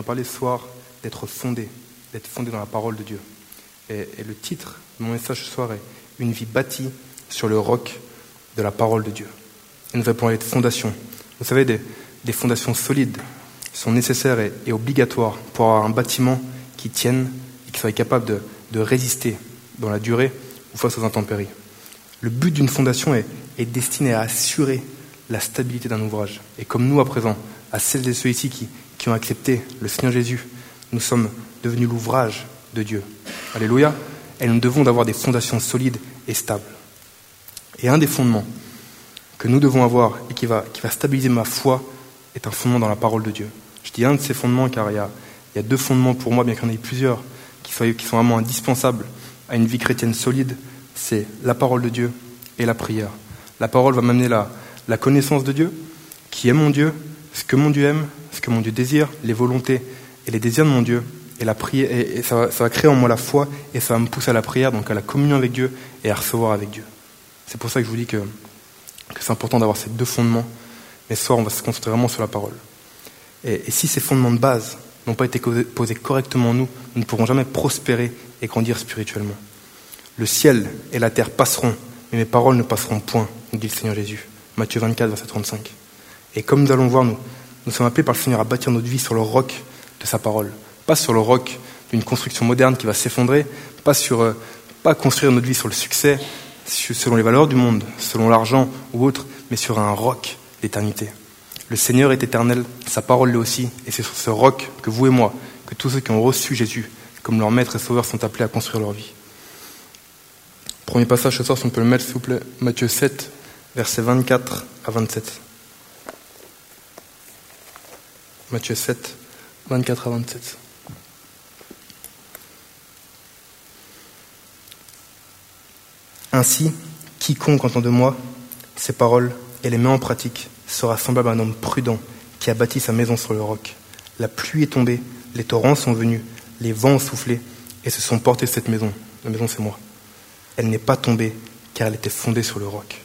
j'aimerais parler ce soir d'être fondé, d'être fondé dans la parole de Dieu. Et, le titre de mon message ce soir est Une vie bâtie sur le roc de la parole de Dieu. Et nous allons parler de fondations. Vous savez, des, fondations solides sont nécessaires et, obligatoires pour avoir un bâtiment qui tienne et qui soit capable de, de résister dans la durée ou face aux intempéries. Le but d'une fondation est, est, destiné à assurer la stabilité d'un ouvrage. Et comme nous, à présent, à celles et ceux ici qui, qui ont accepté le Seigneur Jésus, nous sommes devenus l'ouvrage de Dieu. Alléluia. Et nous devons d'avoir des fondations solides et stables. Et un des fondements que nous devons avoir et qui va, qui va stabiliser ma foi est un fondement dans la parole de Dieu. Je dis un de ces fondements car il y a, il y a deux fondements pour moi, bien qu'il y en ait plusieurs, qui, soient, qui sont vraiment indispensables à une vie chrétienne solide. C'est la parole de Dieu et la prière. La parole va m'amener la, la connaissance de Dieu, qui est mon Dieu, ce que mon Dieu aime, que mon Dieu désire, les volontés et les désirs de mon Dieu, et, la prière, et, ça, va, créer en moi la foi, et ça va me pousser à la prière, donc à la communion avec Dieu et à recevoir avec Dieu. C'est pour ça que je vous dis que, que c'est important d'avoir ces deux fondements, mais ce soir on va se concentrer vraiment sur la parole. Et, et si ces fondements de base n'ont pas été posés correctement en nous, nous ne pourrons jamais prospérer et grandir spirituellement. Le ciel et la terre passeront, mais mes paroles ne passeront point, nous dit le Seigneur Jésus. Matthieu 24, verset 35. Et comme nous allons voir, nous, nous sommes appelés par le Seigneur à bâtir notre vie sur le roc de sa parole. Pas sur le roc d'une construction moderne qui va s'effondrer, pas, sur, euh, pas construire notre vie sur le succès, selon les valeurs du monde, selon l'argent ou autre, mais sur un roc d'éternité. Le Seigneur est éternel, sa parole l'est aussi, et c'est sur ce roc que vous et moi, que tous ceux qui ont reçu Jésus comme leur maître et sauveur sont appelés à construire leur vie. Premier passage ce soir, si on peut le mettre s'il Matthieu 7, versets 24 à 27. Matthieu 7, 24 à 27. Ainsi, quiconque entend de moi ces paroles et les met en pratique sera semblable à un homme prudent qui a bâti sa maison sur le roc. La pluie est tombée, les torrents sont venus, les vents ont soufflé et se sont portés cette maison. La maison, c'est moi. Elle n'est pas tombée car elle était fondée sur le roc.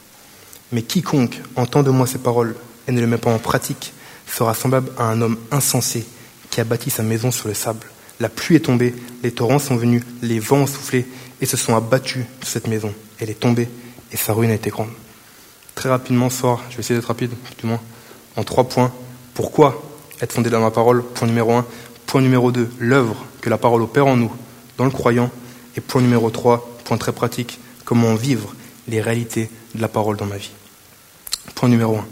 Mais quiconque entend de moi ces paroles et ne les met pas en pratique sera semblable à un homme insensé qui a bâti sa maison sur le sable. La pluie est tombée, les torrents sont venus, les vents ont soufflé et se sont abattus sur cette maison. Elle est tombée et sa ruine a été grande. Très rapidement, ce soir, je vais essayer d'être rapide, du moins, en trois points. Pourquoi être fondé dans ma parole? Point numéro un. Point numéro deux, l'œuvre que la parole opère en nous, dans le croyant. Et point numéro trois, point très pratique, comment vivre les réalités de la parole dans ma vie? Point numéro un,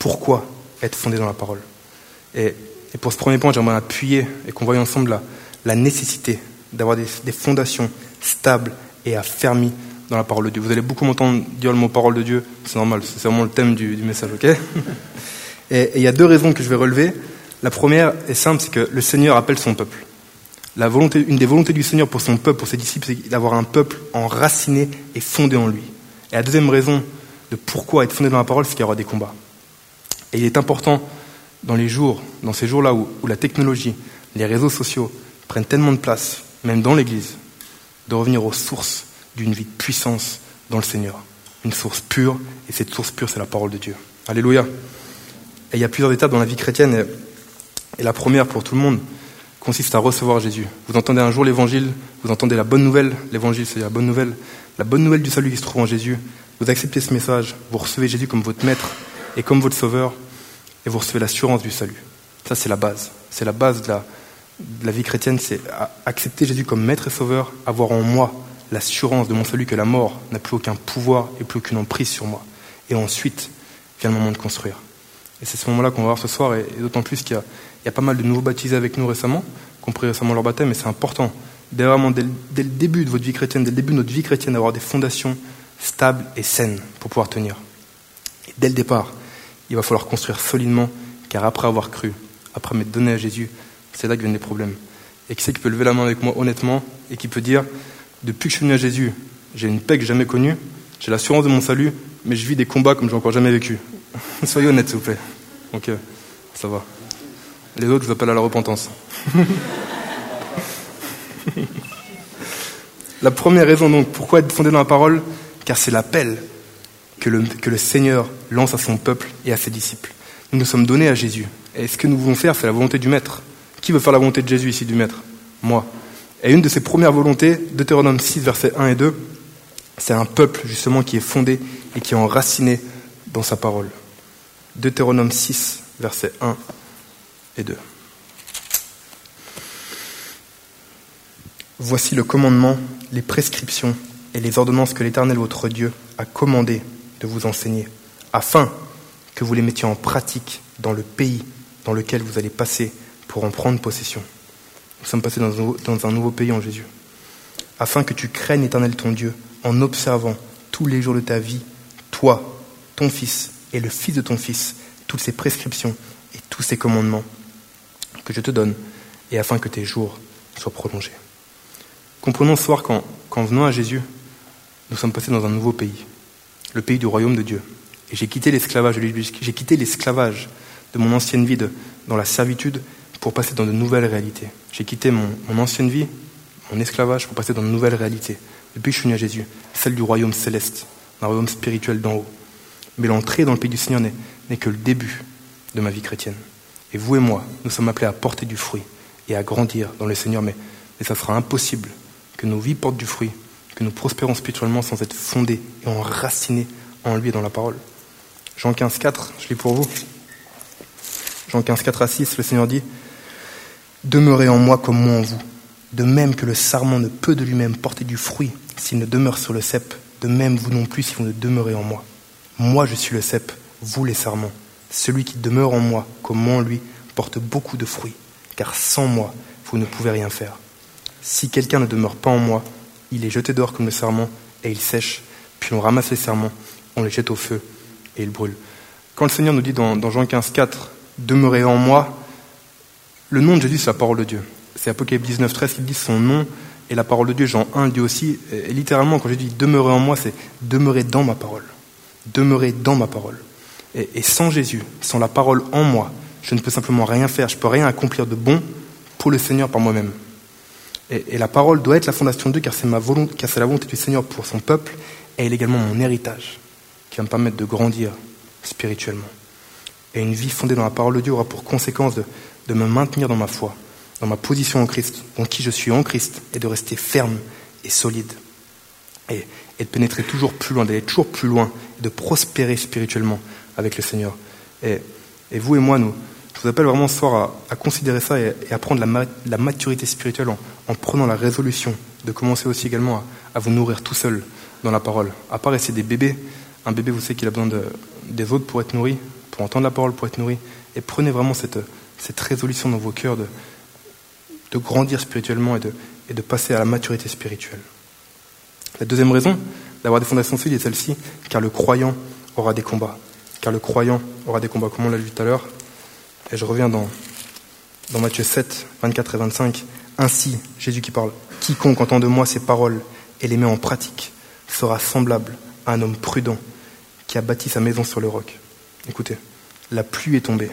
pourquoi être fondé dans la parole et, pour ce premier point, j'aimerais appuyer et qu'on voie ensemble la, nécessité d'avoir des, fondations stables et affermies dans la parole de Dieu. Vous allez beaucoup m'entendre dire le mot parole de Dieu, c'est normal, c'est vraiment le thème du, message, ok Et il y a deux raisons que je vais relever. La première est simple, c'est que le Seigneur appelle son peuple. Une des volontés du Seigneur pour son peuple, pour ses disciples, c'est d'avoir un peuple enraciné et fondé en lui. Et la deuxième raison de pourquoi être fondé dans la parole, c'est qu'il y aura des combats. Et il est important dans les jours, dans ces jours-là où, la technologie, les réseaux sociaux prennent tellement de place, même dans l'Église, de revenir aux sources d'une vie de puissance dans le Seigneur. Une source pure, et cette source pure, c'est la parole de Dieu. Alléluia. Et il y a plusieurs étapes dans la vie chrétienne, et, la première pour tout le monde consiste à recevoir Jésus. Vous entendez un jour l'évangile, vous entendez la bonne nouvelle, l'évangile c'est la bonne nouvelle, la bonne nouvelle du salut qui se trouve en Jésus. Vous acceptez ce message, vous recevez Jésus comme votre maître et comme votre sauveur, et vous recevez l'assurance du salut. Ça, c'est la base. C'est la base de la, vie chrétienne, c'est accepter Jésus comme maître et sauveur, avoir en moi l'assurance de mon salut que la mort n'a plus aucun pouvoir et plus aucune emprise sur moi. Et ensuite vient le moment de construire. Et c'est ce moment-là qu'on va voir ce soir, et, d'autant plus qu'il y, a pas mal de nouveaux baptisés avec nous récemment, qui ont récemment leur baptême, et c'est important, dès, vraiment, dès, dès, le début de votre vie chrétienne, dès le début de notre vie chrétienne, d'avoir des fondations stables et saines pour pouvoir tenir. Et dès le départ, il va falloir construire solidement, car après avoir cru, après m'être donné à Jésus, c'est là que viennent les problèmes. Et qui c'est qui peut lever la main avec moi honnêtement et qui peut dire, depuis que je suis venu à Jésus, j'ai une paix que jamais connue, j'ai l'assurance de mon salut, mais je vis des combats comme j'ai encore jamais vécu. Soyez honnête, s'il vous plaît. Ok, ça va. Les autres, je vous appelle à la repentance. la première raison, donc, pourquoi être fondé dans la parole Car c'est l'appel que le, Seigneur lance à son peuple et à ses disciples. Nous nous sommes donnés à Jésus. Et ce que nous voulons faire, c'est la volonté du Maître, Qui veut faire la volonté de Jésus ici du Maître? Moi. Et une de ses premières volontés, Deutéronome 6, versets 1 et 2, c'est un peuple justement qui est fondé et qui est enraciné dans sa parole. Deutéronome 6, versets 1 et 2. Voici le commandement, les prescriptions et les ordonnances que l'Éternel votre Dieu a commandé de vous enseigner, afin que vous les mettiez en pratique dans le pays dans lequel vous allez passer pour en prendre possession. Nous sommes passés dans un nouveau pays en Jésus. Afin que tu craignes l'Éternel ton Dieu en observant tous les jours de ta vie, toi, ton fils et le fils de ton fils, toutes ces prescriptions et tous ces commandements que je te donne, et afin que tes jours soient prolongés. Comprenons ce soir qu'en venant à Jésus, nous sommes passés dans un nouveau pays, le pays du royaume de Dieu. Et j'ai quitté l'esclavage de j'ai quitté l'esclavage de mon ancienne vie dans la servitude pour passer dans de nouvelles réalités. J'ai quitté mon, ancienne vie, mon esclavage, pour passer dans de nouvelles réalités. Depuis que je suis né à Jésus, celle du royaume céleste, un royaume spirituel d'en haut. Mais l'entrée dans le pays du Seigneur n'est que le début de ma vie chrétienne. Et vous et moi, nous sommes appelés à porter du fruit et à grandir dans le Seigneur, mais, mais ça sera impossible que nos vies portent du fruit, que nous prospérons spirituellement sans être fondés et enracinés en lui et dans la parole. Jean 15, 4, je lis pour vous. Jean 15, 4 à 6, le Seigneur dit Demeurez en moi comme moi en vous. De même que le sarment ne peut de lui-même porter du fruit s'il ne demeure sur le cep, de même vous non plus si vous ne demeurez en moi. Moi je suis le cep, vous les sarments. Celui qui demeure en moi comme moi en lui porte beaucoup de fruits, car sans moi vous ne pouvez rien faire. Si quelqu'un ne demeure pas en moi, il est jeté dehors comme le sarment et il sèche, puis on ramasse les serments, on les jette au feu et il brûle. Quand le Seigneur nous dit dans, Jean 15, 4, demeurez en moi, le nom de Jésus, c'est la parole de Dieu. C'est Apocalypse 19, 13 qui dit son nom et la parole de Dieu. Jean 1 dit aussi, et littéralement, quand je dis demeurez en moi, c'est demeurez dans ma parole. Demeurez dans ma parole. Et, et, sans Jésus, sans la parole en moi, je ne peux simplement rien faire, je ne peux rien accomplir de bon pour le Seigneur par moi-même. Et, la parole doit être la fondation de Dieu, car c'est ma volonté, car c'est la volonté du Seigneur pour son peuple, et elle est également mon héritage qui va me permettre de grandir spirituellement. Et une vie fondée dans la parole de Dieu aura pour conséquence de, de me maintenir dans ma foi, dans ma position en Christ, dans qui je suis en Christ, et de rester ferme et solide. Et, de pénétrer toujours plus loin, d'aller toujours plus loin, et de prospérer spirituellement avec le Seigneur. Et, vous et moi, nous, je vous appelle vraiment ce soir à, considérer ça et, et, à prendre la, la maturité spirituelle en, en, prenant la résolution de commencer aussi également à, vous nourrir tout seul dans la parole. À part essayer des bébés, un bébé, vous savez qu'il a besoin de, des autres pour être nourri, pour entendre la parole, pour être nourri. Et prenez vraiment cette, cette résolution dans vos cœurs de, de grandir spirituellement et de, et de passer à la maturité spirituelle. La deuxième raison d'avoir des fondations solides est celle-ci, car le croyant aura des combats. Car le croyant aura des combats, comme on l'a vu tout à l'heure. Et je reviens dans, dans Matthieu 7, 24 et 25. Ainsi, Jésus qui parle, quiconque entend de moi ces paroles et les met en pratique sera semblable à un homme prudent qui a bâti sa maison sur le roc. Écoutez, la pluie est tombée,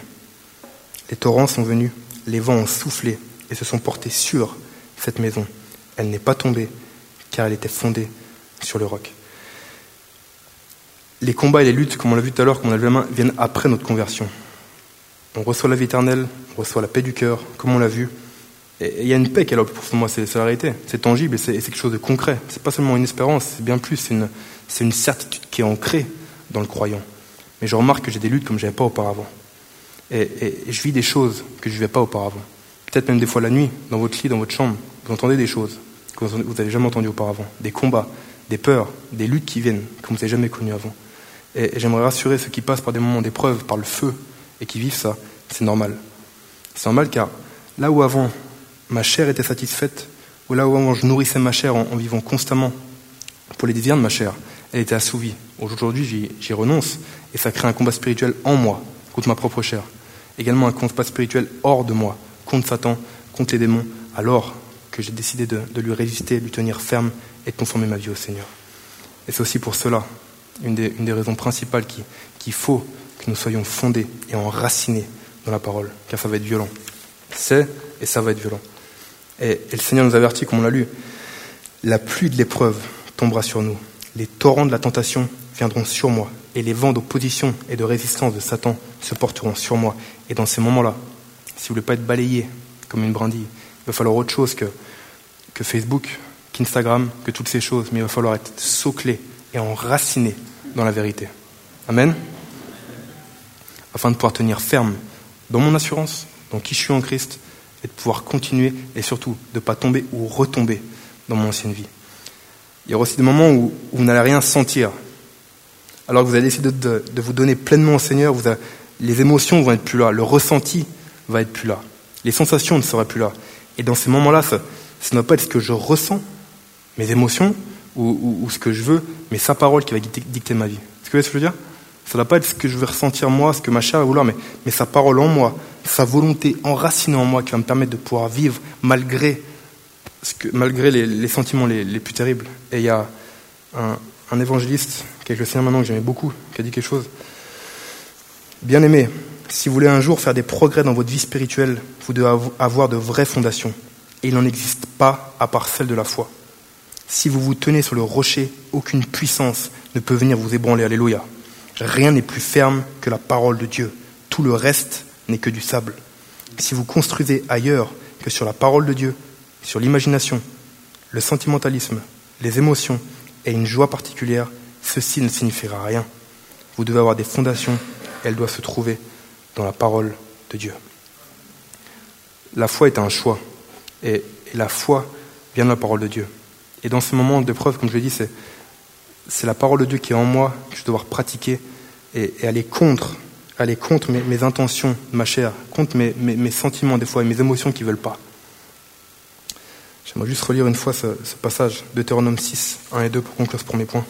les torrents sont venus, les vents ont soufflé et se sont portés sur cette maison. Elle n'est pas tombée car elle était fondée sur le roc. Les combats et les luttes, comme on l'a vu tout à l'heure, comme on a vu la main, viennent après notre conversion. On reçoit la vie éternelle, on reçoit la paix du cœur, comme on l'a vu. Et il y a une paix qui est là pour moi, c'est la réalité. C'est tangible et c'est quelque chose de concret. C'est pas seulement une espérance, c'est bien plus, c'est une, certitude qui est ancrée dans le croyant. Mais je remarque que j'ai des luttes comme je n'avais pas auparavant. Et, je vis des choses que je ne vivais pas auparavant. Peut-être même des fois la nuit, dans votre lit, dans votre chambre, vous entendez des choses que vous n'avez jamais entendues auparavant. Des combats, des peurs, des luttes qui viennent, comme vous n'avez jamais connues avant. Et j'aimerais rassurer ceux qui passent par des moments d'épreuve, par le feu, et qui vivent ça, c'est normal. C'est normal car là où avant ma chair était satisfaite, ou là où je nourrissais ma chair en, vivant constamment pour les désirs de ma chair, elle était assouvie. Aujourd'hui, j'y renonce et ça crée un combat spirituel en moi, contre ma propre chair. Également un combat spirituel hors de moi, contre Satan, contre les démons, alors que j'ai décidé de, lui résister, de lui tenir ferme et de conformer ma vie au Seigneur. Et c'est aussi pour cela, une des, raisons principales qu'il qui faut que nous soyons fondés et enracinés dans la parole, car ça va être violent. C'est et ça va être violent. Et, le Seigneur nous avertit, comme on l'a lu, la pluie de l'épreuve tombera sur nous les torrents de la tentation viendront sur moi, et les vents d'opposition et de résistance de Satan se porteront sur moi. Et dans ces moments-là, si vous ne voulez pas être balayé comme une brindille. Il va falloir autre chose que, que Facebook, qu'Instagram, que toutes ces choses, mais il va falloir être soclé et enraciné dans la vérité. Amen Afin de pouvoir tenir ferme dans mon assurance, dans qui je suis en Christ, et de pouvoir continuer et surtout de ne pas tomber ou retomber dans mon ancienne vie. Il y aura aussi des moments où, vous n'allez rien sentir. Alors que vous allez décider de, vous donner pleinement au Seigneur, les émotions vont être plus là, le ressenti va être plus là, les sensations ne seraient plus là. Et dans ces moments-là, ça, ne va pas être ce que je ressens, mes émotions, ou, ce que je veux, mais sa parole qui va dicter, ma vie. Est-ce que vous voyez ce que je veux dire? Ça ne va pas être ce que je vais ressentir moi, ce que ma chair va vouloir, mais, sa parole en moi, sa volonté enracinée en moi qui va me permettre de pouvoir vivre malgré, les, sentiments les, plus terribles. Et il y a un, un évangéliste, le Seigneur maintenant, que j'aimais beaucoup, qui a dit quelque chose. Bien aimé, si vous voulez un jour faire des progrès dans votre vie spirituelle, vous devez avoir de vraies fondations. Et il n'en existe pas à part celle de la foi. Si vous vous tenez sur le rocher, aucune puissance ne peut venir vous ébranler. Alléluia. Rien n'est plus ferme que la parole de Dieu. Tout le reste n'est que du sable. Si vous construisez ailleurs que sur la parole de Dieu, sur l'imagination, le sentimentalisme, les émotions et une joie particulière, ceci ne signifiera rien. Vous devez avoir des fondations, elles doivent se trouver dans la parole de Dieu. La foi est un choix, et, la foi vient de la parole de Dieu. Et dans ce moment d'épreuve, comme je l'ai dit, c'est, c'est la parole de Dieu qui est en moi, que je dois devoir pratiquer et, aller contre, aller contre mes, intentions, ma chair, contre mes, mes, sentiments des fois et mes émotions qui ne veulent pas. J'aimerais juste relire une fois ce, ce passage, Deutéronome 6, 1 et 2, pour conclure ce premier point.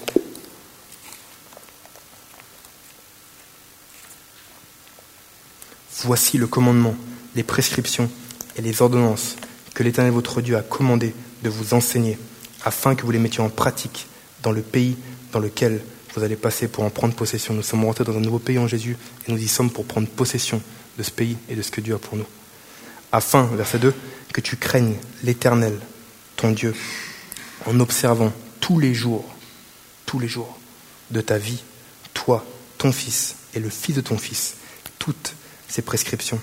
Voici le commandement, les prescriptions et les ordonnances que l'Éternel votre Dieu a commandé de vous enseigner, afin que vous les mettiez en pratique dans le pays dans lequel vous allez passer pour en prendre possession. Nous sommes rentrés dans un nouveau pays en Jésus et nous y sommes pour prendre possession de ce pays et de ce que Dieu a pour nous. Afin, verset 2, que tu craignes l'Éternel, ton Dieu, en observant tous les jours, tous les jours de ta vie, toi, ton fils et le fils de ton fils, toutes ces prescriptions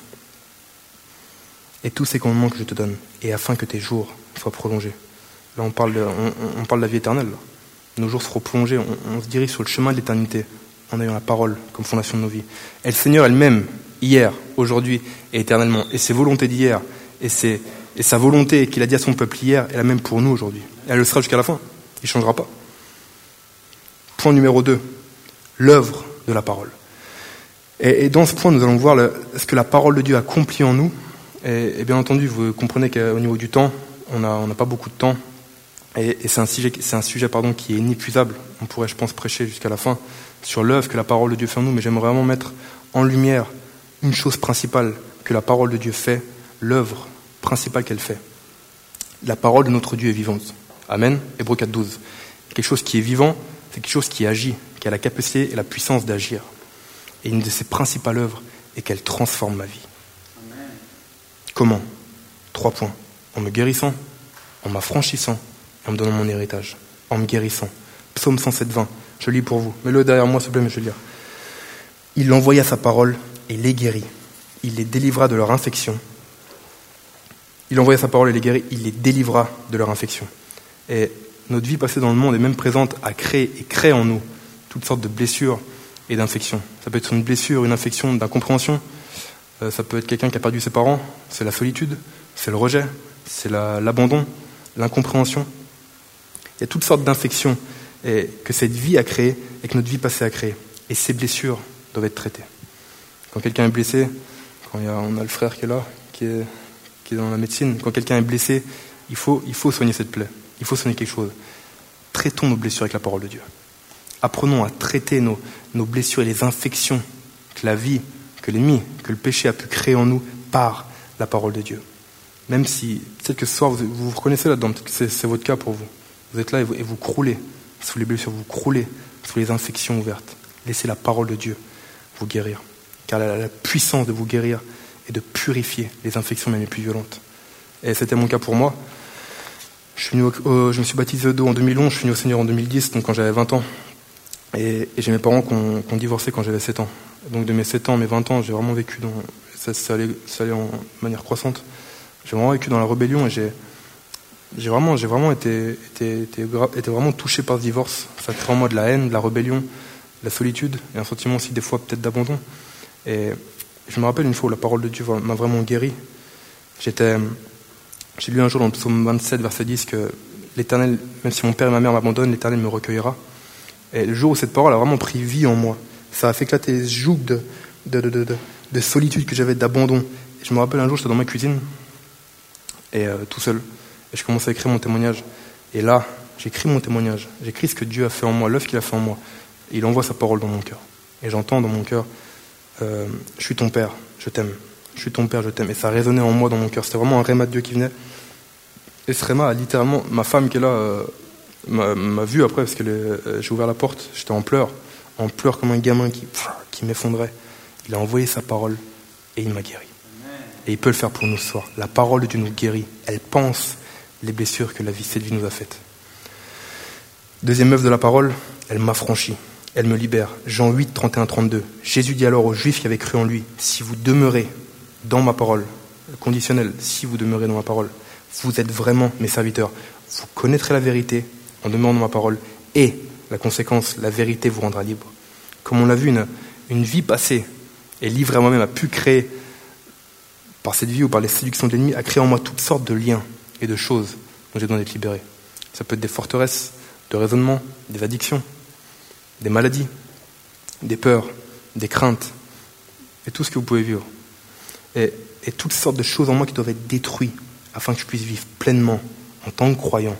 et tous ces commandements que je te donne, et afin que tes jours soient prolongés. Là, on parle de, on, parle de la vie éternelle. Nos jours seront prolongés, on, se dirige sur le chemin de l'éternité en ayant la parole comme fondation de nos vies. Et le Seigneur elle-même, hier, aujourd'hui et éternellement, et ses volontés d'hier, et, et sa volonté qu'il a dit à son peuple hier, est la même pour nous aujourd'hui. Elle le sera jusqu'à la fin. Il ne changera pas. Point numéro 2, l'œuvre de la parole. Et, dans ce point, nous allons voir ce que la parole de Dieu accomplit en nous. Et, bien entendu, vous comprenez qu'au niveau du temps, on n'a pas beaucoup de temps. Et, c'est un sujet, un sujet pardon, qui est inépuisable. On pourrait, je pense, prêcher jusqu'à la fin sur l'œuvre que la parole de Dieu fait en nous. Mais j'aimerais vraiment mettre en lumière une chose principale que la parole de Dieu fait, l'œuvre principale qu'elle fait. La parole de notre Dieu est vivante. Amen. Hébreu 4, 12. Quelque chose qui est vivant, c'est quelque chose qui agit, qui a la capacité et la puissance d'agir. Et une de ses principales œuvres est qu'elle transforme ma vie. Comment? Trois points. En me guérissant, en m'affranchissant, en me donnant mon héritage. En me guérissant. Psaume 107, 20. Je lis pour vous. Mets-le derrière moi, s'il vous plaît, mais je vais lire. Il envoya sa parole et les guérit. Il les délivra de leur infection. Il envoya sa parole et les guérit. Il les délivra de leur infection. Et notre vie passée dans le monde est même présente à créer et crée en nous toutes sortes de blessures, et d'infection. Ça peut être une blessure, une infection d'incompréhension. Euh, ça peut être quelqu'un qui a perdu ses parents. C'est la solitude, c'est le rejet, c'est l'abandon, l'incompréhension. Il y a toutes sortes d'infections que cette vie a créées et que notre vie passée a créées. Et ces blessures doivent être traitées. Quand quelqu'un est blessé, quand on a le frère qui est là, qui est, dans la médecine, quand quelqu'un est blessé, il faut, il faut soigner cette plaie. Il faut soigner quelque chose. Traitons nos blessures avec la parole de Dieu. Apprenons à traiter nos, blessures et les infections que la vie, que l'ennemi, que le péché a pu créer en nous par la parole de Dieu. Même si, peut-être que ce soir, vous vous, reconnaissez là-dedans, c'est votre cas pour vous. Vous êtes là et vous, croulez sous les blessures, vous croulez sous les infections ouvertes. Laissez la parole de Dieu vous guérir. Car elle a la puissance de vous guérir et de purifier les infections même les plus violentes. Et c'était mon cas pour moi. Je, me suis baptisé d'eau en 2011, je suis venu au Seigneur en 2010, donc quand j'avais 20 ans. Et, j'ai mes parents qui ont, divorcé quand j'avais 7 ans. Donc de mes 7 ans à mes 20 ans, j'ai vraiment vécu dans. Ça, allait, en manière croissante. j'ai vraiment vécu dans la rébellion et j'ai, j'ai vraiment, j'ai vraiment été, été, été, vraiment touché par ce divorce. Ça crée en moi de la haine, de la rébellion, de la solitude et un sentiment aussi des fois peut-être d'abandon. Et je me rappelle une fois où la parole de Dieu m'a vraiment guéri. J'étais, j'ai lu un jour dans le psaume 27, verset 10, que l'Éternel, même si mon père et ma mère m'abandonnent, l'Éternel me recueillera. Et le jour où cette parole a vraiment pris vie en moi, ça a fait éclater les jougs de, de, de, de solitude que j'avais, d'abandon. Je me rappelle un jour, j'étais dans ma cuisine, et euh, tout seul, et je commençais à écrire mon témoignage. Et là, j'écris mon témoignage, j'écris ce que Dieu a fait en moi, l'œuvre qu'il a fait en moi. Et il envoie sa parole dans mon cœur. Et j'entends dans mon cœur, euh, je suis ton père, je t'aime. Je suis ton père, je t'aime. Et ça résonnait en moi, dans mon cœur. C'était vraiment un réma de Dieu qui venait. Et ce réma a littéralement, ma femme qui est là, euh, m'a vu après, parce que euh, j'ai ouvert la porte, j'étais en pleurs, en pleurs comme un gamin qui, qui m'effondrait. Il a envoyé sa parole et il m'a guéri. Et il peut le faire pour nous ce soir. La parole de Dieu nous guérit. Elle pense les blessures que la vie, cette vie nous a faites. Deuxième œuvre de la parole, elle m'affranchit. Elle me libère. Jean 8, 31, 32. Jésus dit alors aux Juifs qui avaient cru en lui, si vous demeurez dans ma parole, conditionnel, si vous demeurez dans ma parole, vous êtes vraiment mes serviteurs. Vous connaîtrez la vérité en demeurant dans ma parole, et la conséquence, la vérité vous rendra libre. Comme on l'a vu, une, une vie passée et livrée à moi-même a pu créer, par cette vie ou par les séductions de l'ennemi, a créé en moi toutes sortes de liens et de choses dont j'ai besoin d'être libéré. Ça peut être des forteresses de raisonnement, des addictions, des maladies, des peurs, des craintes, et tout ce que vous pouvez vivre. Et toutes sortes de choses en moi qui doivent être détruites afin que je puisse vivre pleinement, en tant que croyant,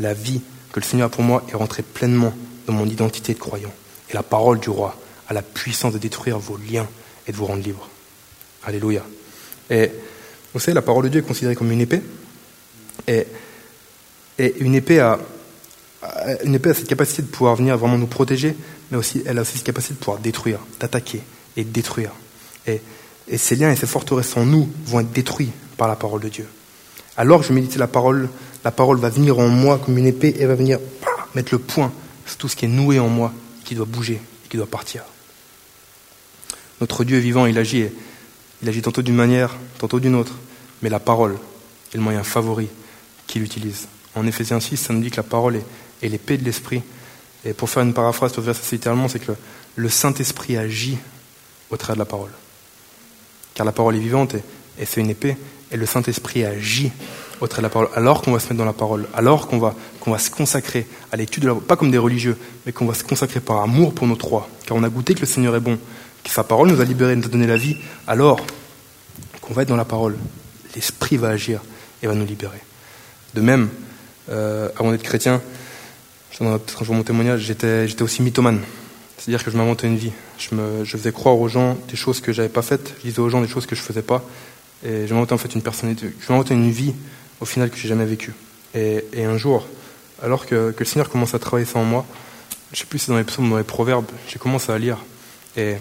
la vie que le Seigneur a pour moi et rentrer pleinement dans mon identité de croyant. Et la parole du roi a la puissance de détruire vos liens et de vous rendre libre. Alléluia. Et vous savez, la parole de Dieu est considérée comme une épée. Et, et une, épée a, cette capacité de pouvoir venir vraiment nous protéger, mais aussi elle a aussi cette capacité de pouvoir détruire, d'attaquer et de détruire. Et, ces liens et ces forteresses en nous vont être détruits par la parole de Dieu. Alors que je médite la parole, la parole va venir en moi comme une épée et va venir mettre le point sur tout ce qui est noué en moi, qui doit bouger et qui doit partir. Notre Dieu vivant, il agit, il agit tantôt d'une manière, tantôt d'une autre, mais la parole est le moyen favori qu'il utilise. En Éphésiens 6, ça nous dit que la parole est, l'épée de l'esprit. Et pour faire une paraphrase sur ce verset, littéralement, c'est que le, Saint-Esprit agit au travers de la parole. Car la parole est vivante et, et c'est une épée, et le Saint-Esprit agit au travers de la parole, alors qu'on va se mettre dans la parole, alors qu'on va, qu'on va se consacrer à l'étude de la parole, pas comme des religieux, mais qu'on va se consacrer par amour pour nos trois, car on a goûté que le Seigneur est bon, que sa parole nous a libérés, nous a donné la vie, alors qu'on va être dans la parole, l'Esprit va agir et va nous libérer. De même, euh, avant d'être chrétien, je donnerai peut-être un mon témoignage, j'étais, aussi mythomane. C'est-à-dire que je m'inventais une vie. Je, me, faisais croire aux gens des choses que j'avais pas faites, je disais aux gens des choses que je faisais pas, et je m'inventais en fait une personnalité, je m'inventais une vie au final que j'ai jamais vécue. Et, un jour, alors que, le Seigneur commence à travailler ça en moi, je sais plus si c'est dans les psaumes, dans les proverbes, j'ai commencé à lire. Et,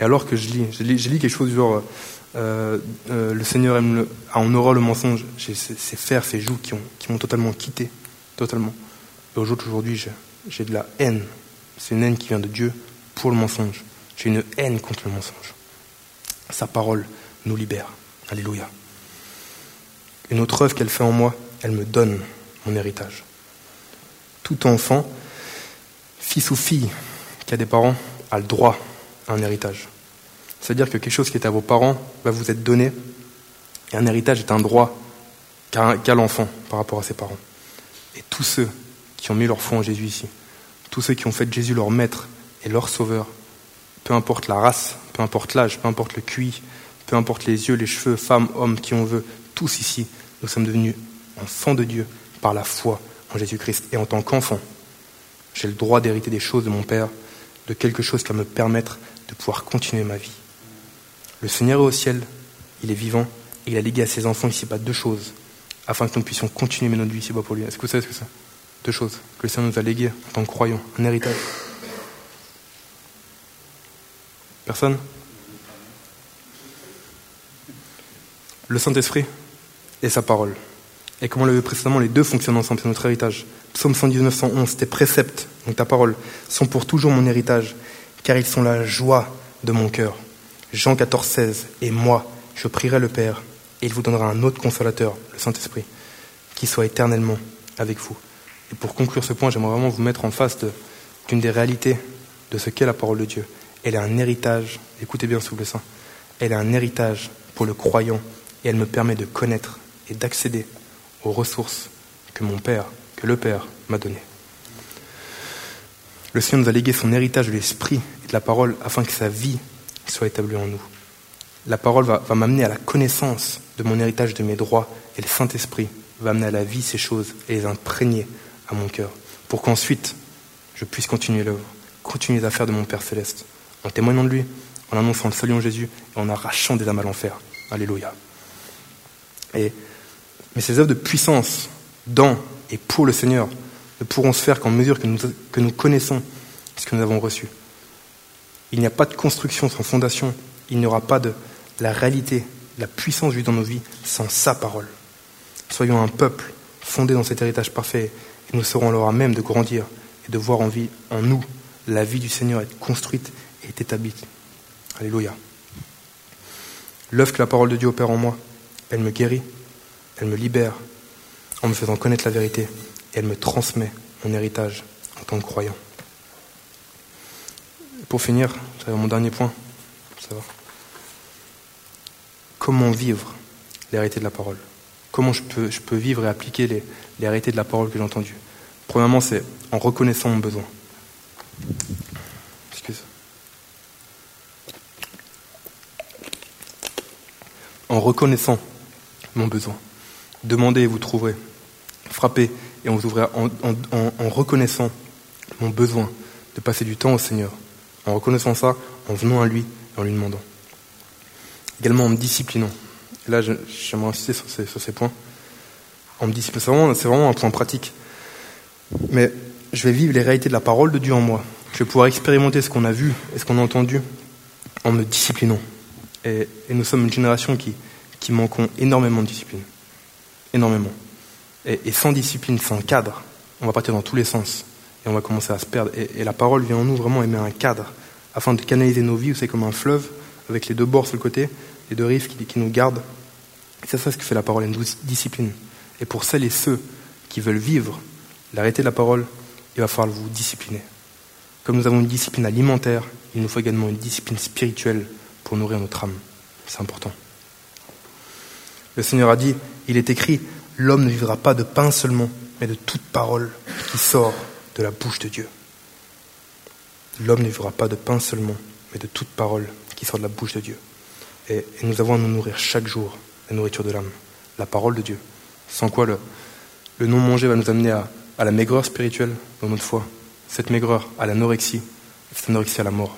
alors que je lis, je lis, lis quelque chose du genre, euh, euh, le Seigneur aime le, a en horreur le mensonge, j'ai ces, fers, ces joues qui m'ont totalement quitté, totalement. Et aujourd'hui, j'ai de la haine. C'est une haine qui vient de Dieu pour le mensonge. J'ai une haine contre le mensonge. Sa parole nous libère. Alléluia. Une autre œuvre qu'elle fait en moi, elle me donne mon héritage. Tout enfant, fils ou fille qui a des parents, a le droit à un héritage. C'est-à-dire que quelque chose qui est à vos parents va vous être donné, et un héritage est un droit qu'a l'enfant par rapport à ses parents. Et tous ceux qui ont mis leur foi en Jésus ici, tous ceux qui ont fait Jésus leur maître et leur sauveur, peu importe la race, peu importe l'âge, peu importe le QI, peu importe les yeux, les cheveux, femmes, hommes, qui on veut, tous ici, nous sommes devenus enfants de Dieu par la foi en Jésus-Christ. Et en tant qu'enfant, j'ai le droit d'hériter des choses de mon Père, de quelque chose qui va me permettre de pouvoir continuer ma vie. Le Seigneur est au ciel, il est vivant, et il a légué à ses enfants ici-bas deux choses, afin que nous puissions continuer notre vie ici-bas pour lui. Est-ce que vous savez ce que c'est Deux choses que le Seigneur nous a léguées en tant que croyants, un héritage. Personne le Saint-Esprit et sa parole. Et comme on l'a vu précédemment, les deux fonctionnent ensemble, c'est notre héritage. Psaume 119, 111, tes préceptes, donc ta parole, sont pour toujours mon héritage, car ils sont la joie de mon cœur. Jean 14, 16, et moi, je prierai le Père, Et il vous donnera un autre consolateur, le Saint-Esprit, qui soit éternellement avec vous. Et pour conclure ce point, j'aimerais vraiment vous mettre en face d'une des réalités de ce qu'est la parole de Dieu. Elle est un héritage, écoutez bien sous le elle est un héritage pour le croyant et elle me permet de connaître et d'accéder aux ressources que mon Père, que le Père m'a données. Le Seigneur nous a légué son héritage de l'Esprit et de la parole afin que sa vie soit établie en nous. La parole va, m'amener à la connaissance de mon héritage, de mes droits, et le Saint-Esprit va amener à la vie ces choses et les imprégner à mon cœur, pour qu'ensuite je puisse continuer l'œuvre, continuer les affaires de mon Père céleste, en témoignant de lui, en annonçant le salut en Jésus et en arrachant des âmes à l'enfer. Alléluia. Et, mais ces œuvres de puissance dans et pour le Seigneur ne pourront se faire qu'en mesure que nous connaissons ce que nous avons reçu. Il n'y a pas de construction sans fondation, il n'y aura pas de la réalité, la puissance vue dans nos vies sans sa parole. Soyons un peuple fondé dans cet héritage parfait et nous serons alors à même de grandir et de voir en, vie, en nous la vie du Seigneur être construite et établie. Alléluia. L'œuvre que la parole de Dieu opère en moi, elle me guérit, elle me libère en me faisant connaître la vérité et elle me transmet mon héritage en tant que croyant. Pour finir, j'arrive mon dernier point. Comment vivre l'hérité de la parole Comment je peux, vivre et appliquer les, les de la parole que j'ai entendue Premièrement, c'est en reconnaissant mon besoin. Excuse. En reconnaissant mon besoin. Demandez et vous trouverez. Frappez et on vous ouvrira en, reconnaissant mon besoin de passer du temps au Seigneur. En reconnaissant ça, en venant à lui et en lui demandant. Également en me disciplinant. Et là, j'aimerais insister sur ces, sur points. En me disciplinant, c'est vraiment, un point pratique. Mais je vais vivre les réalités de la parole de Dieu en moi. Je vais pouvoir expérimenter ce qu'on a vu et ce qu'on a entendu en me disciplinant. Et, nous sommes une génération qui, manquons énormément de discipline. Énormément. Et, sans discipline, sans cadre, on va partir dans tous les sens. Et on va commencer à se perdre. Et, la parole vient en nous vraiment aimer un cadre afin de canaliser nos vies. C'est comme un fleuve avec les deux bords sur le côté, les deux rives qui, nous gardent. C'est ça ce que fait la parole, une discipline. Et pour celles et ceux qui veulent vivre l'arrêté de la parole, il va falloir vous discipliner. Comme nous avons une discipline alimentaire, il nous faut également une discipline spirituelle pour nourrir notre âme. C'est important. Le Seigneur a dit, il est écrit, l'homme ne vivra pas de pain seulement, mais de toute parole qui sort de la bouche de Dieu. L'homme ne vivra pas de pain seulement, mais de toute parole qui sort de la bouche de Dieu. Et, nous avons à nous nourrir chaque jour la nourriture de l'âme, la parole de Dieu. Sans quoi le, le non-manger va nous amener à, à la maigreur spirituelle dans notre foi, cette maigreur à l'anorexie, cette anorexie à la mort.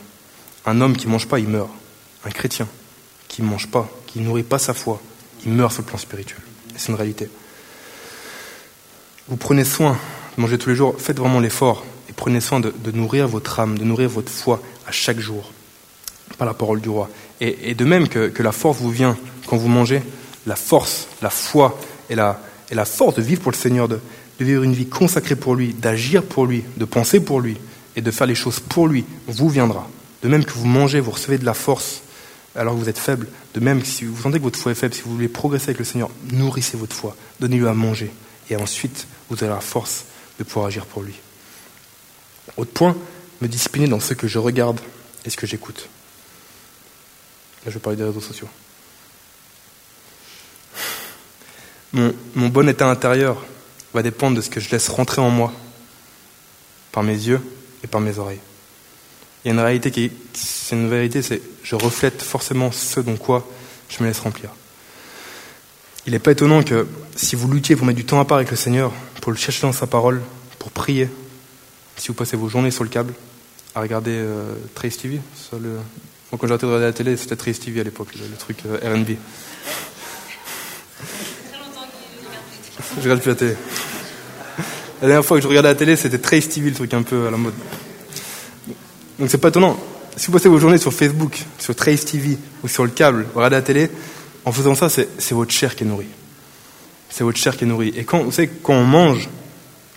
Un homme qui ne mange pas, il meurt. Un chrétien qui ne mange pas, qui ne nourrit pas sa foi, il meurt sur le plan spirituel. Et c'est une réalité. Vous prenez soin de manger tous les jours, faites vraiment l'effort et prenez soin de, nourrir votre âme, de nourrir votre foi à chaque jour par la parole du roi. Et, de même que, la force vous vient quand vous mangez, la force, la foi et la, et la force de vivre pour le Seigneur, de, de vivre une vie consacrée pour lui, d'agir pour lui, de penser pour lui et de faire les choses pour lui, vous viendra. De même que vous mangez, vous recevez de la force alors que vous êtes faible. De même que si vous sentez que votre foi est faible, si vous voulez progresser avec le Seigneur, nourrissez votre foi, donnez-lui à manger. Et ensuite, vous aurez la force de pouvoir agir pour lui. Autre point, me discipliner dans ce que je regarde et ce que j'écoute. Là, je vais parler des réseaux sociaux. Mon, mon bon état intérieur va dépendre de ce que je laisse rentrer en moi par mes yeux et par mes oreilles. Il y a une réalité qui, c'est une vérité, c'est je reflète forcément ce dont quoi je me laisse remplir. Il n'est pas étonnant que si vous luttiez pour mettre du temps à part avec le Seigneur, pour le chercher dans sa parole, pour prier, si vous passez vos journées sur le câble, à regarder euh, Trace TV, le... Quand j'ai arrêté de regarder la télé, c'était Trace TV à l'époque, le, truc euh, RB. Je regarde plus la télé. La dernière fois que je regardais la télé, c'était Trace TV, le truc un peu à la mode. Donc c'est pas étonnant. Si vous passez vos journées sur Facebook, sur Trace TV ou sur le câble, regardez la télé, en faisant ça, c'est votre chair qui est nourrie. C'est votre chair qui est nourrie. Et quand, vous savez, quand on mange,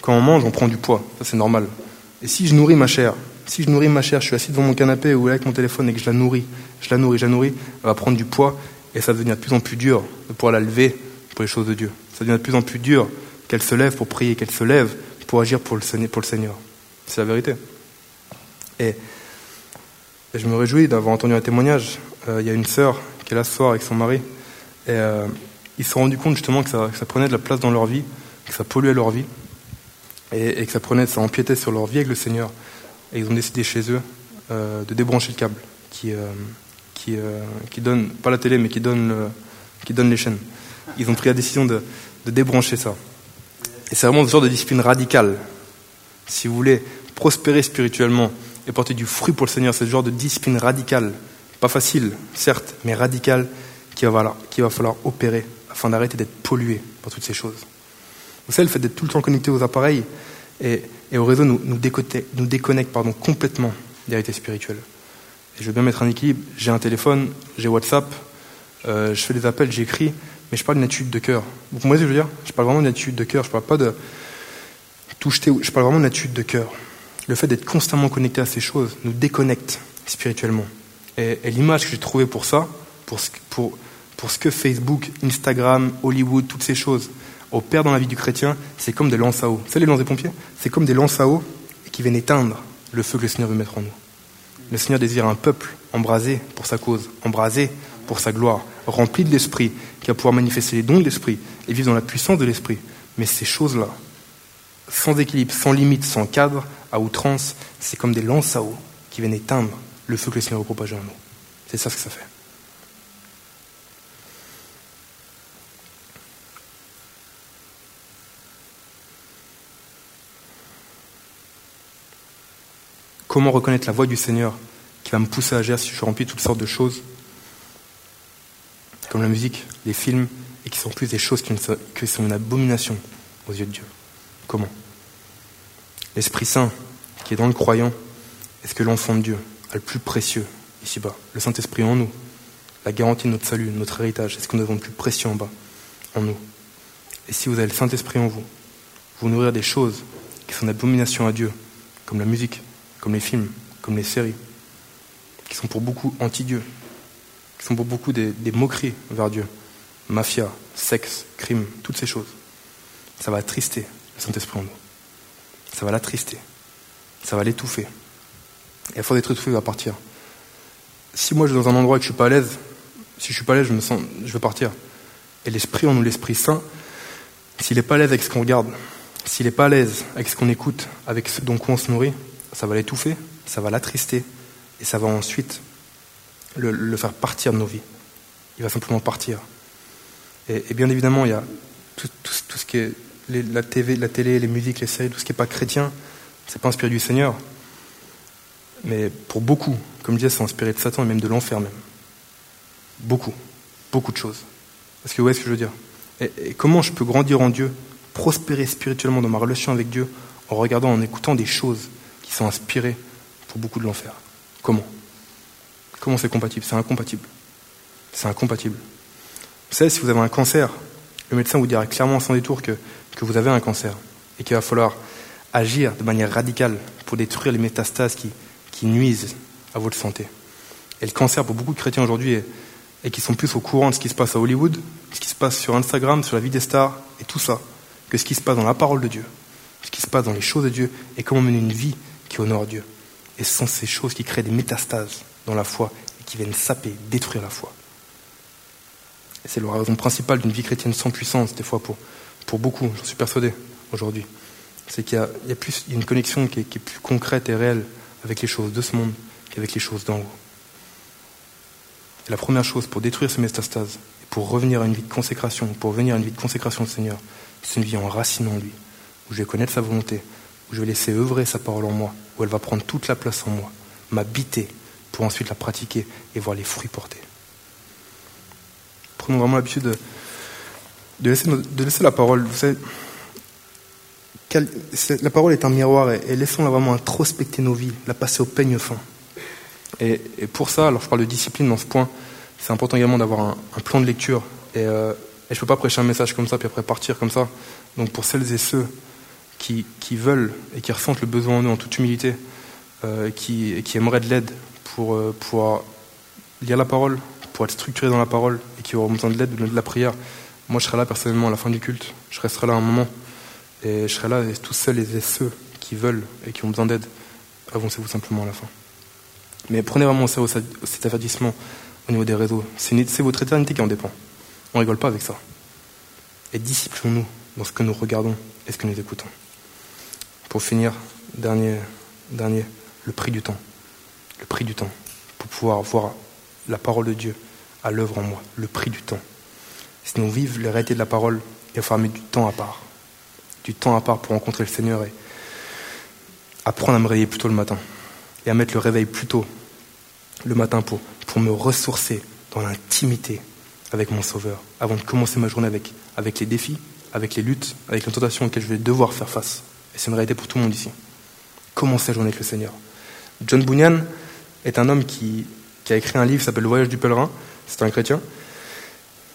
quand on mange, on prend du poids. Ça, c'est normal. Et si je nourris ma chair, si je nourris ma chair, je suis assis devant mon canapé ou avec mon téléphone et que je la nourris, je la nourris, je la nourris, elle va prendre du poids Et ça devient de plus en plus dur de pouvoir la lever pour les choses de Dieu. Ça devient de plus en plus dur qu'elle se lève pour prier, qu'elle se lève pour agir pour le Seigneur. C'est la vérité. Et, je me réjouis d'avoir entendu un témoignage. Euh, il y a une sœur qui est là ce soir avec son mari. Et euh, ils se sont rendus compte justement que ça, prenait de la place dans leur vie, que ça polluait leur vie. Et, que ça prenait, ça empiétait sur leur vie avec le Seigneur. Et ils ont décidé chez eux euh, de débrancher le câble qui, qui, qui donne, pas la télé, mais qui donne, qui donne les chaînes. Ils ont pris la décision de, de débrancher ça. Et c'est vraiment ce genre de discipline radicale. Si vous voulez prospérer spirituellement et porter du fruit pour le Seigneur, c'est ce genre de discipline radicale. Pas facile, certes, mais radicale, qu'il va, va falloir opérer afin d'arrêter d'être pollué par toutes ces choses. Vous savez, le fait d'être tout le temps connecté aux appareils et, et au réseau nous, nous déconnecte, pardon, complètement des réalités spirituelles. Et je veux bien mettre un équilibre. J'ai un téléphone, j'ai WhatsApp, euh, je fais des appels, j'écris, mais je parle d'une attitude de cœur. Vous comprenez ce que je veux dire? Je parle vraiment d'une attitude de cœur, je parle pas de tout je parle vraiment d'une attitude de cœur. Le fait d'être constamment connecté à ces choses nous déconnecte spirituellement. Et, l'image que j'ai trouvée pour ça, pour pour, pour ce que Facebook, Instagram, Hollywood, toutes ces choses opèrent dans la vie du chrétien, c'est comme des lances à eau. Vous savez les lances des pompiers C'est comme des lances à eau qui viennent éteindre le feu que le Seigneur veut mettre en nous. Le Seigneur désire un peuple embrasé pour sa cause, embrasé pour sa gloire, rempli de l'Esprit, qui va pouvoir manifester les dons de l'Esprit et vivre dans la puissance de l'Esprit. Mais ces choses-là, sans équilibre, sans limite, sans cadre, à outrance, c'est comme des lances à eau qui viennent éteindre le feu que le Seigneur veut propager en nous. C'est ça ce que ça fait. Comment reconnaître la voix du Seigneur qui va me pousser à agir si je suis rempli de toutes sortes de choses comme la musique, les films, et qui sont plus des choses qui sont une abomination aux yeux de Dieu. Comment? L'Esprit Saint, qui est dans le croyant, est ce que l'enfant de Dieu a le plus précieux ici-bas? Le Saint-Esprit en nous, la garantie de notre salut, de notre héritage, est ce que nous avons le plus précieux en bas, en nous. Et si vous avez le Saint-Esprit en vous, vous nourrir des choses qui sont d'abomination à Dieu, comme la musique, comme les films, comme les séries, qui sont pour beaucoup anti-Dieu, qui sont pour beaucoup des, moqueries vers Dieu. Mafia, sexe, crime, toutes ces choses. Ça va attrister le Saint-Esprit en nous. Ça va l'attrister. Ça va l'étouffer. Et à force d'être étouffé, il va partir. Si moi je suis dans un endroit et que je suis pas à l'aise, si je suis pas à l'aise, je me sens, je veux partir. Et l'Esprit en nous, l'Esprit Saint, s'il n'est pas à l'aise avec ce qu'on regarde, s'il n'est pas à l'aise avec ce qu'on écoute, avec ce dont on se nourrit, ça va l'étouffer, ça va l'attrister, et ça va ensuite le, faire partir de nos vies. Il va simplement partir. Et, bien évidemment, il y a tout, ce qui est la, TV, la télé, les musiques, les séries, tout ce qui n'est pas chrétien, c'est pas inspiré du Seigneur. Mais pour beaucoup, comme je disais, c'est inspiré de Satan et même de l'enfer même. Beaucoup, beaucoup de choses. Parce que vous voyez ce que je veux dire? Et, comment je peux grandir en Dieu, prospérer spirituellement dans ma relation avec Dieu, en regardant, en écoutant des choses qui sont inspirées pour beaucoup de l'enfer Comment Comment c'est compatible? C'est incompatible. C'est incompatible. Vous savez, si vous avez un cancer, le médecin vous dira clairement sans détour que, que vous avez un cancer et qu'il va falloir agir de manière radicale pour détruire les métastases qui, qui nuisent à votre santé. Et le cancer, pour beaucoup de chrétiens aujourd'hui, et qui sont plus au courant de ce qui se passe à Hollywood, ce qui se passe sur Instagram, sur la vie des stars, et tout ça, que ce qui se passe dans la parole de Dieu, ce qui se passe dans les choses de Dieu, et comment mener une vie qui honore Dieu. Et ce sont ces choses qui créent des métastases dans la foi et qui viennent saper, détruire la foi. Et c'est la raison principale d'une vie chrétienne sans puissance, des fois pour, pour beaucoup, j'en suis persuadé aujourd'hui. C'est qu'il y a, il y a, une connexion qui est, plus concrète et réelle avec les choses de ce monde qu'avec les choses d'en haut. La première chose pour détruire ces métastases, et pour revenir à une vie de consécration, pour revenir à une vie de consécration au Seigneur, c'est une vie enracinée en lui, où je vais connaître sa volonté, où je vais laisser œuvrer sa parole en moi, où elle va prendre toute la place en moi, m'habiter, pour ensuite la pratiquer et voir les fruits portés. Prenons vraiment l'habitude de, de, laisser, la parole. Vous savez, la parole est un miroir et, laissons-la vraiment introspecter nos vies, la passer au peigne fin. Et, pour ça, alors je parle de discipline dans ce point, c'est important également d'avoir un, plan de lecture. Et, euh, je ne peux pas prêcher un message comme ça puis après partir comme ça. Donc pour celles et ceux qui, veulent et qui ressentent le besoin en eux en toute humilité, euh, qui, qui aimeraient de l'aide pour euh, pouvoir lire la parole, pour être structuré dans la parole et qui auront besoin de l'aide, de la prière, moi je serai là personnellement à la fin du culte. Je resterai là un moment. Et je serai là, et tous seuls et ceux qui veulent et qui ont besoin d'aide, avancez-vous simplement à la fin. Mais prenez vraiment au sérieux cet avertissement au niveau des réseaux. C'est votre éternité qui en dépend. On rigole pas avec ça. Et disciplinons-nous dans ce que nous regardons et ce que nous écoutons. Pour finir, dernier, dernier, le prix du temps. Le prix du temps. Pour pouvoir voir la parole de Dieu à l'œuvre en moi. Le prix du temps. Si nous vivons les réalités de la parole, il va falloir mettre du temps à part. Du temps à part pour rencontrer le Seigneur et apprendre à me réveiller plus tôt le matin. Et à mettre le réveil plus tôt le matin pour, pour me ressourcer dans l'intimité avec mon Sauveur, avant de commencer ma journée avec, avec les défis, avec les luttes, avec les tentations auxquelles je vais devoir faire face. Et c'est une réalité pour tout le monde ici. Commencer la journée avec le Seigneur? John Bunyan est un homme qui, qui a écrit un livre qui s'appelle Le voyage du pèlerin. C'est un chrétien.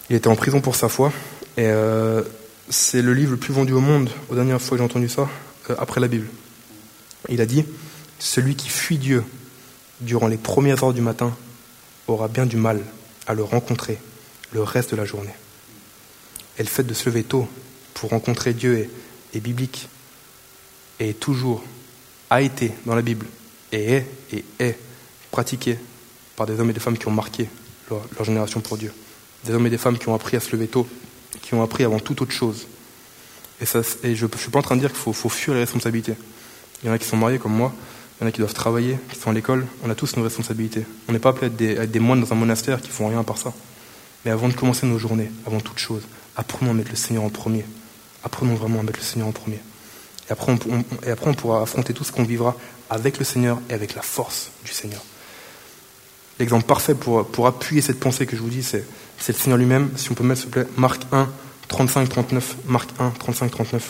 Il était en prison pour sa foi. Et euh, c'est le livre le plus vendu au monde, aux dernières fois que j'ai entendu ça, euh, après la Bible. Il a dit Celui qui fuit Dieu durant les premières heures du matin aura bien du mal à le rencontrer le reste de la journée. Et le fait de se lever tôt pour rencontrer Dieu est, biblique et toujours, a été dans la Bible et est et est pratiqué par des hommes et des femmes qui ont marqué leur, génération pour Dieu. Des hommes et des femmes qui ont appris à se lever tôt, qui ont appris avant toute autre chose. Et, je ne suis pas en train de dire qu'il faut, fuir les responsabilités. Il y en a qui sont mariés comme moi, il y en a qui doivent travailler, qui sont à l'école. On a tous nos responsabilités. On n'est pas appelé à être, des, moines dans un monastère qui font rien à part ça. Mais avant de commencer nos journées, avant toute chose, apprenons à mettre le Seigneur en premier. Apprenons vraiment à mettre le Seigneur en premier. Et après, on, pourra affronter tout ce qu'on vivra avec le Seigneur et avec la force du Seigneur. L'exemple parfait pour, appuyer cette pensée que je vous dis, c'est, le Seigneur lui-même. Si on peut mettre, s'il vous plaît, Marc 1, 35-39. Marc 1, 35-39.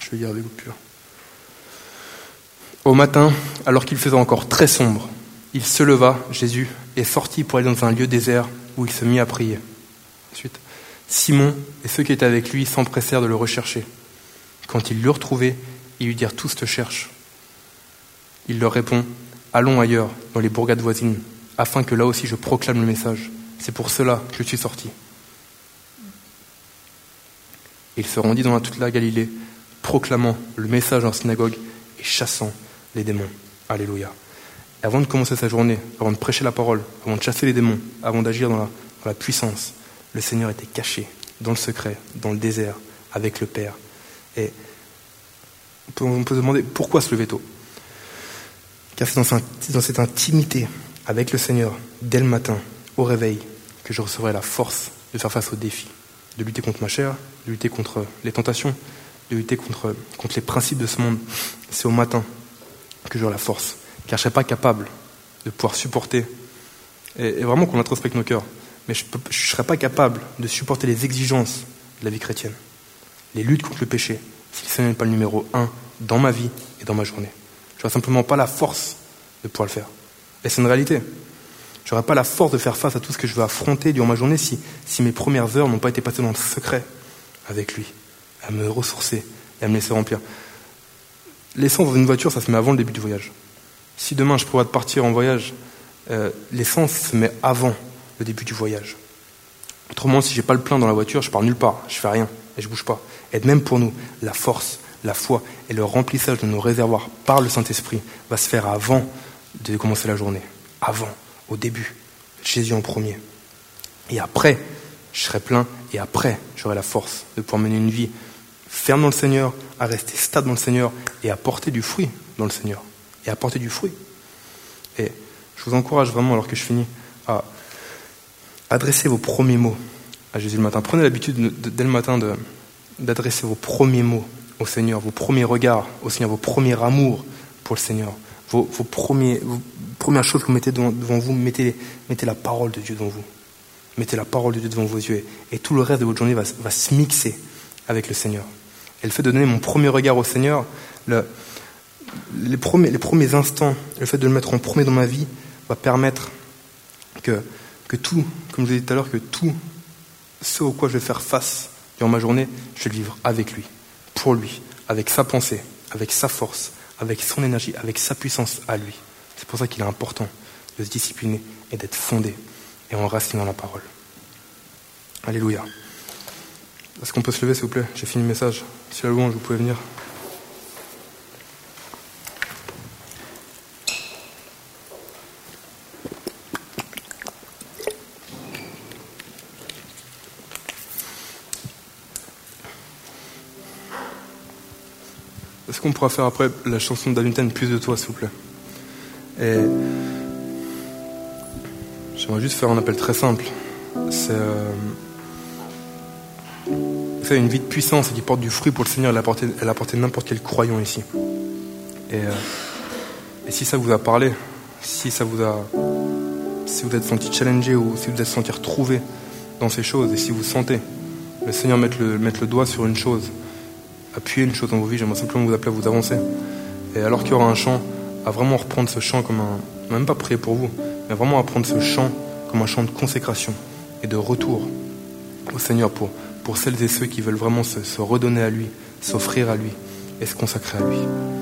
Je vais lire avec vous pur. Au matin, alors qu'il faisait encore très sombre, il se leva, Jésus, et sortit pour aller dans un lieu désert où il se mit à prier. Ensuite, Simon et ceux qui étaient avec lui s'empressèrent de le rechercher. Quand ils l'eurent retrouvé, ils lui dirent Tous te cherchent. Il leur répond Allons ailleurs, dans les bourgades voisines, afin que là aussi je proclame le message. C'est pour cela que je suis sorti. Il se rendit dans toute la Galilée, proclamant le message en synagogue et chassant les démons. Alléluia. avant de commencer sa journée, avant de prêcher la parole, avant de chasser les démons, avant d'agir dans, la, puissance, le Seigneur était caché, dans le secret, dans le désert, avec le Père. Et on peut, se demander pourquoi se lever tôt Car c'est dans, cette intimité avec le Seigneur, dès le matin, au réveil, que je recevrai la force de faire face aux défis, de lutter contre ma chair, de lutter contre les tentations, de lutter contre, les principes de ce monde. C'est au matin que j'aurai la force, car je ne serai pas capable de pouvoir supporter, et, vraiment qu'on introspecte nos cœurs, mais je ne serai pas capable de supporter les exigences de la vie chrétienne, les luttes contre le péché, si ce n'est pas le numéro un dans ma vie et dans ma journée. Je n'aurai simplement pas la force de pouvoir le faire. Et c'est une réalité. Je n'aurai pas la force de faire face à tout ce que je veux affronter durant ma journée si, si mes premières heures n'ont pas été passées dans le secret avec lui, à me ressourcer et à me laisser remplir. L'essence dans une voiture, ça se met avant le début du voyage. Si demain je prévois de partir en voyage, euh, l'essence se met avant le début du voyage. Autrement, si j'ai pas le plein dans la voiture, je pars nulle part, je fais rien et je bouge pas. Et même pour nous, la force, la foi et le remplissage de nos réservoirs par le Saint-Esprit va se faire avant de commencer la journée. Avant, au début. Jésus en premier. Et après, je serai plein et après, j'aurai la force de pouvoir mener une vie ferme dans le Seigneur, à rester stable dans le Seigneur et à porter du fruit dans le Seigneur. Et à porter du fruit. Et je vous encourage vraiment, alors que je finis, à adresser vos premiers mots à Jésus le matin. Prenez l'habitude dès le matin d'adresser vos premiers mots au Seigneur, vos premiers regards au Seigneur, vos premiers amours pour le Seigneur, vos, premiers, premières choses que vous mettez devant, vous, mettez, mettez, la parole de Dieu devant vous. Mettez la parole de Dieu devant vos yeux et, tout le reste de votre journée va, va se mixer avec le Seigneur. Et le fait de donner mon premier regard au Seigneur, les, premiers, les premiers instants, le fait de le mettre en premier dans ma vie, va permettre que, que tout, comme je l'ai dit tout à l'heure, que tout ce au quoi je vais faire face durant ma journée, je vais le vivre avec lui, pour lui, avec sa pensée, avec sa force, avec son énergie, avec sa puissance à lui. C'est pour ça qu'il est important de se discipliner et d'être fondé et enraciné dans la parole. Alléluia. Est-ce qu'on peut se lever, s'il vous plaît? J'ai fini le message. Si la louange, vous pouvez venir. Qu'on pourra faire après la chanson d'Alunten Plus de toi, s'il vous plaît Et j'aimerais juste faire un appel très simple. C'est euh, une vie de puissance qui porte du fruit pour le Seigneur. Elle a apporté, elle n'importe quel croyant ici. Et, euh, et, si ça vous a parlé, si ça vous a, si vous êtes senti challengé ou si vous êtes senti retrouvé dans ces choses et si vous sentez le Seigneur mettre le, mettre le doigt sur une chose, appuyer une chose dans vos vies, j'aimerais simplement vous appeler à vous avancer. Et alors qu'il y aura un chant, à vraiment reprendre ce chant comme un, même pas prier pour vous, mais vraiment à prendre ce chant comme un chant de consécration et de retour au Seigneur pour, celles et ceux qui veulent vraiment se redonner à lui, s'offrir à lui et se consacrer à lui.